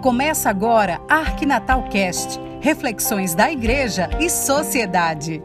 Começa agora Arquinatal Cast, reflexões da igreja e sociedade.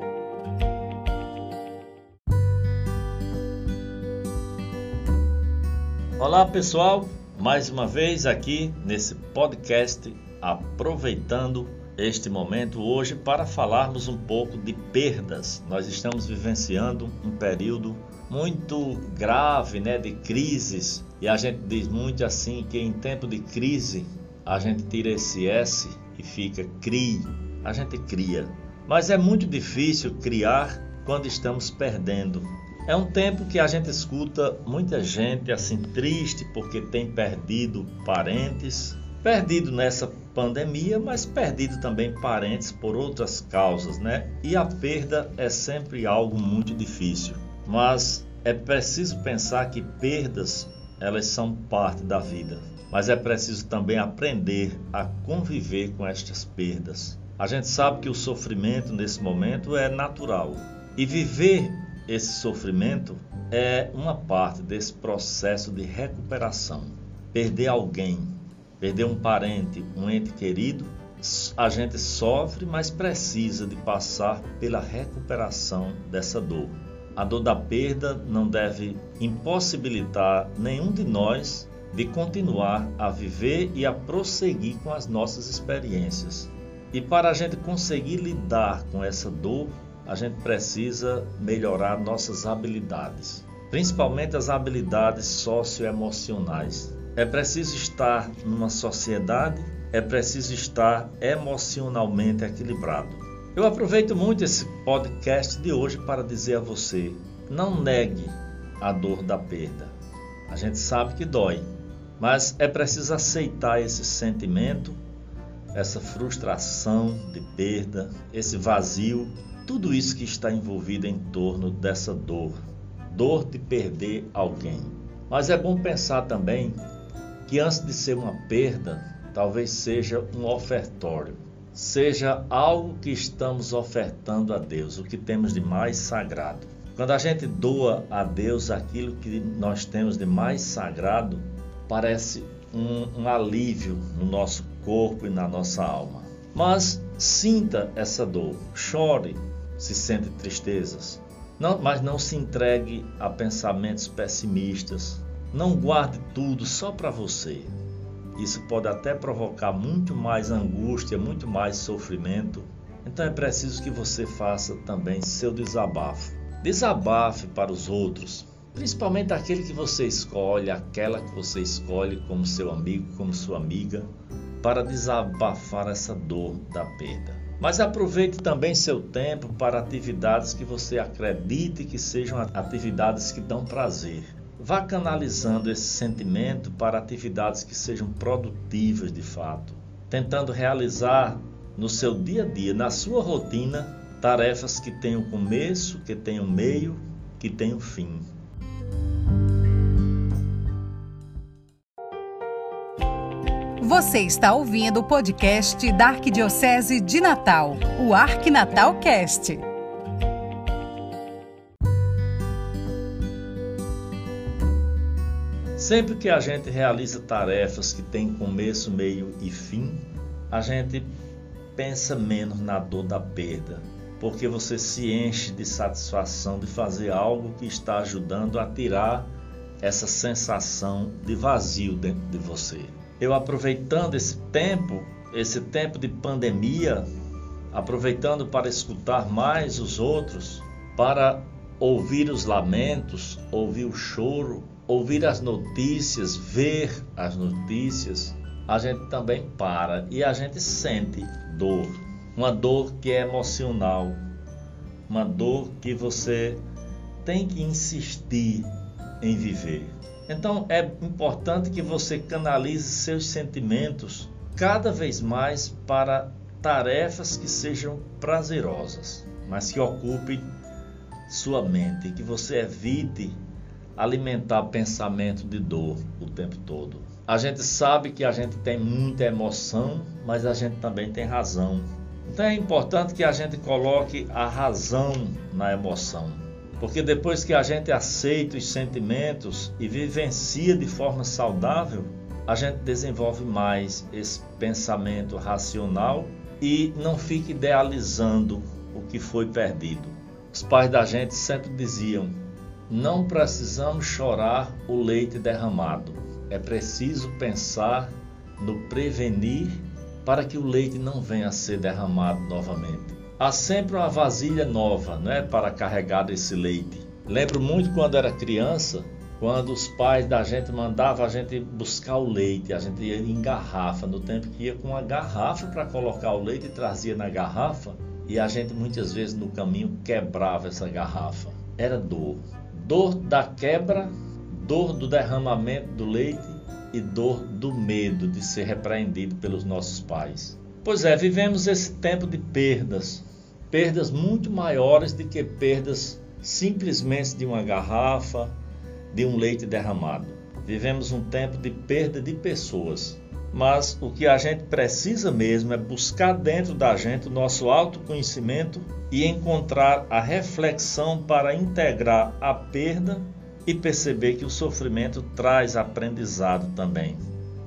Olá, pessoal, mais uma vez aqui nesse podcast aproveitando este momento hoje para falarmos um pouco de perdas. Nós estamos vivenciando um período muito grave, né, de crises, e a gente diz muito assim que em tempo de crise a gente tira esse S e fica CRI. A gente cria. Mas é muito difícil criar quando estamos perdendo. É um tempo que a gente escuta muita gente assim triste porque tem perdido parentes, perdido nessa pandemia, mas perdido também parentes por outras causas, né? E a perda é sempre algo muito difícil. Mas é preciso pensar que perdas, elas são parte da vida mas é preciso também aprender a conviver com estas perdas. A gente sabe que o sofrimento nesse momento é natural e viver esse sofrimento é uma parte desse processo de recuperação. Perder alguém, perder um parente, um ente querido, a gente sofre, mas precisa de passar pela recuperação dessa dor. A dor da perda não deve impossibilitar nenhum de nós de continuar a viver e a prosseguir com as nossas experiências. E para a gente conseguir lidar com essa dor, a gente precisa melhorar nossas habilidades, principalmente as habilidades socioemocionais. É preciso estar numa sociedade, é preciso estar emocionalmente equilibrado. Eu aproveito muito esse podcast de hoje para dizer a você: não negue a dor da perda. A gente sabe que dói, mas é preciso aceitar esse sentimento, essa frustração de perda, esse vazio, tudo isso que está envolvido em torno dessa dor, dor de perder alguém. Mas é bom pensar também que antes de ser uma perda, talvez seja um ofertório, seja algo que estamos ofertando a Deus, o que temos de mais sagrado. Quando a gente doa a Deus aquilo que nós temos de mais sagrado, parece um, um alívio no nosso corpo e na nossa alma. Mas sinta essa dor, chore se sente tristezas, não, mas não se entregue a pensamentos pessimistas. Não guarde tudo só para você. Isso pode até provocar muito mais angústia, muito mais sofrimento. Então é preciso que você faça também seu desabafo. Desabafe para os outros, principalmente aquele que você escolhe, aquela que você escolhe como seu amigo, como sua amiga, para desabafar essa dor da perda. Mas aproveite também seu tempo para atividades que você acredite que sejam atividades que dão prazer. Vá canalizando esse sentimento para atividades que sejam produtivas de fato, tentando realizar no seu dia a dia, na sua rotina, tarefas que tenham começo, que tenham meio, que tenham fim. Você está ouvindo o podcast da Arquidiocese de Natal, o Arquinatal Sempre que a gente realiza tarefas que têm começo, meio e fim, a gente pensa menos na dor da perda, porque você se enche de satisfação de fazer algo que está ajudando a tirar essa sensação de vazio dentro de você. Eu aproveitando esse tempo, esse tempo de pandemia, aproveitando para escutar mais os outros, para ouvir os lamentos, ouvir o choro, ouvir as notícias, ver as notícias, a gente também para e a gente sente dor, uma dor que é emocional, uma dor que você tem que insistir em viver. Então é importante que você canalize seus sentimentos cada vez mais para tarefas que sejam prazerosas, mas que ocupem sua mente, que você evite alimentar pensamento de dor o tempo todo. A gente sabe que a gente tem muita emoção, mas a gente também tem razão. Então é importante que a gente coloque a razão na emoção. Porque depois que a gente aceita os sentimentos e vivencia de forma saudável, a gente desenvolve mais esse pensamento racional e não fica idealizando o que foi perdido. Os pais da gente sempre diziam: não precisamos chorar o leite derramado, é preciso pensar no prevenir para que o leite não venha a ser derramado novamente. Há sempre uma vasilha nova né, para carregar esse leite. Lembro muito quando era criança, quando os pais da gente mandavam a gente buscar o leite, a gente ia em garrafa, no tempo que ia com uma garrafa para colocar o leite e trazia na garrafa, e a gente muitas vezes no caminho quebrava essa garrafa. Era dor. Dor da quebra, dor do derramamento do leite e dor do medo de ser repreendido pelos nossos pais. Pois é, vivemos esse tempo de perdas, perdas muito maiores do que perdas simplesmente de uma garrafa, de um leite derramado. Vivemos um tempo de perda de pessoas, mas o que a gente precisa mesmo é buscar dentro da gente o nosso autoconhecimento e encontrar a reflexão para integrar a perda e perceber que o sofrimento traz aprendizado também.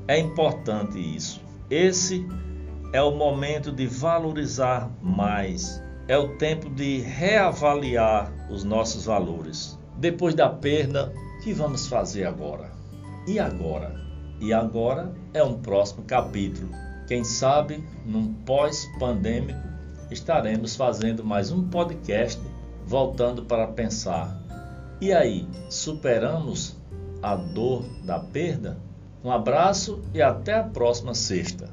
É importante isso. Esse é o momento de valorizar mais, é o tempo de reavaliar os nossos valores. Depois da perda, o que vamos fazer agora? E agora? E agora é um próximo capítulo. Quem sabe, num pós-pandêmico, estaremos fazendo mais um podcast voltando para pensar. E aí, superamos a dor da perda? Um abraço e até a próxima sexta.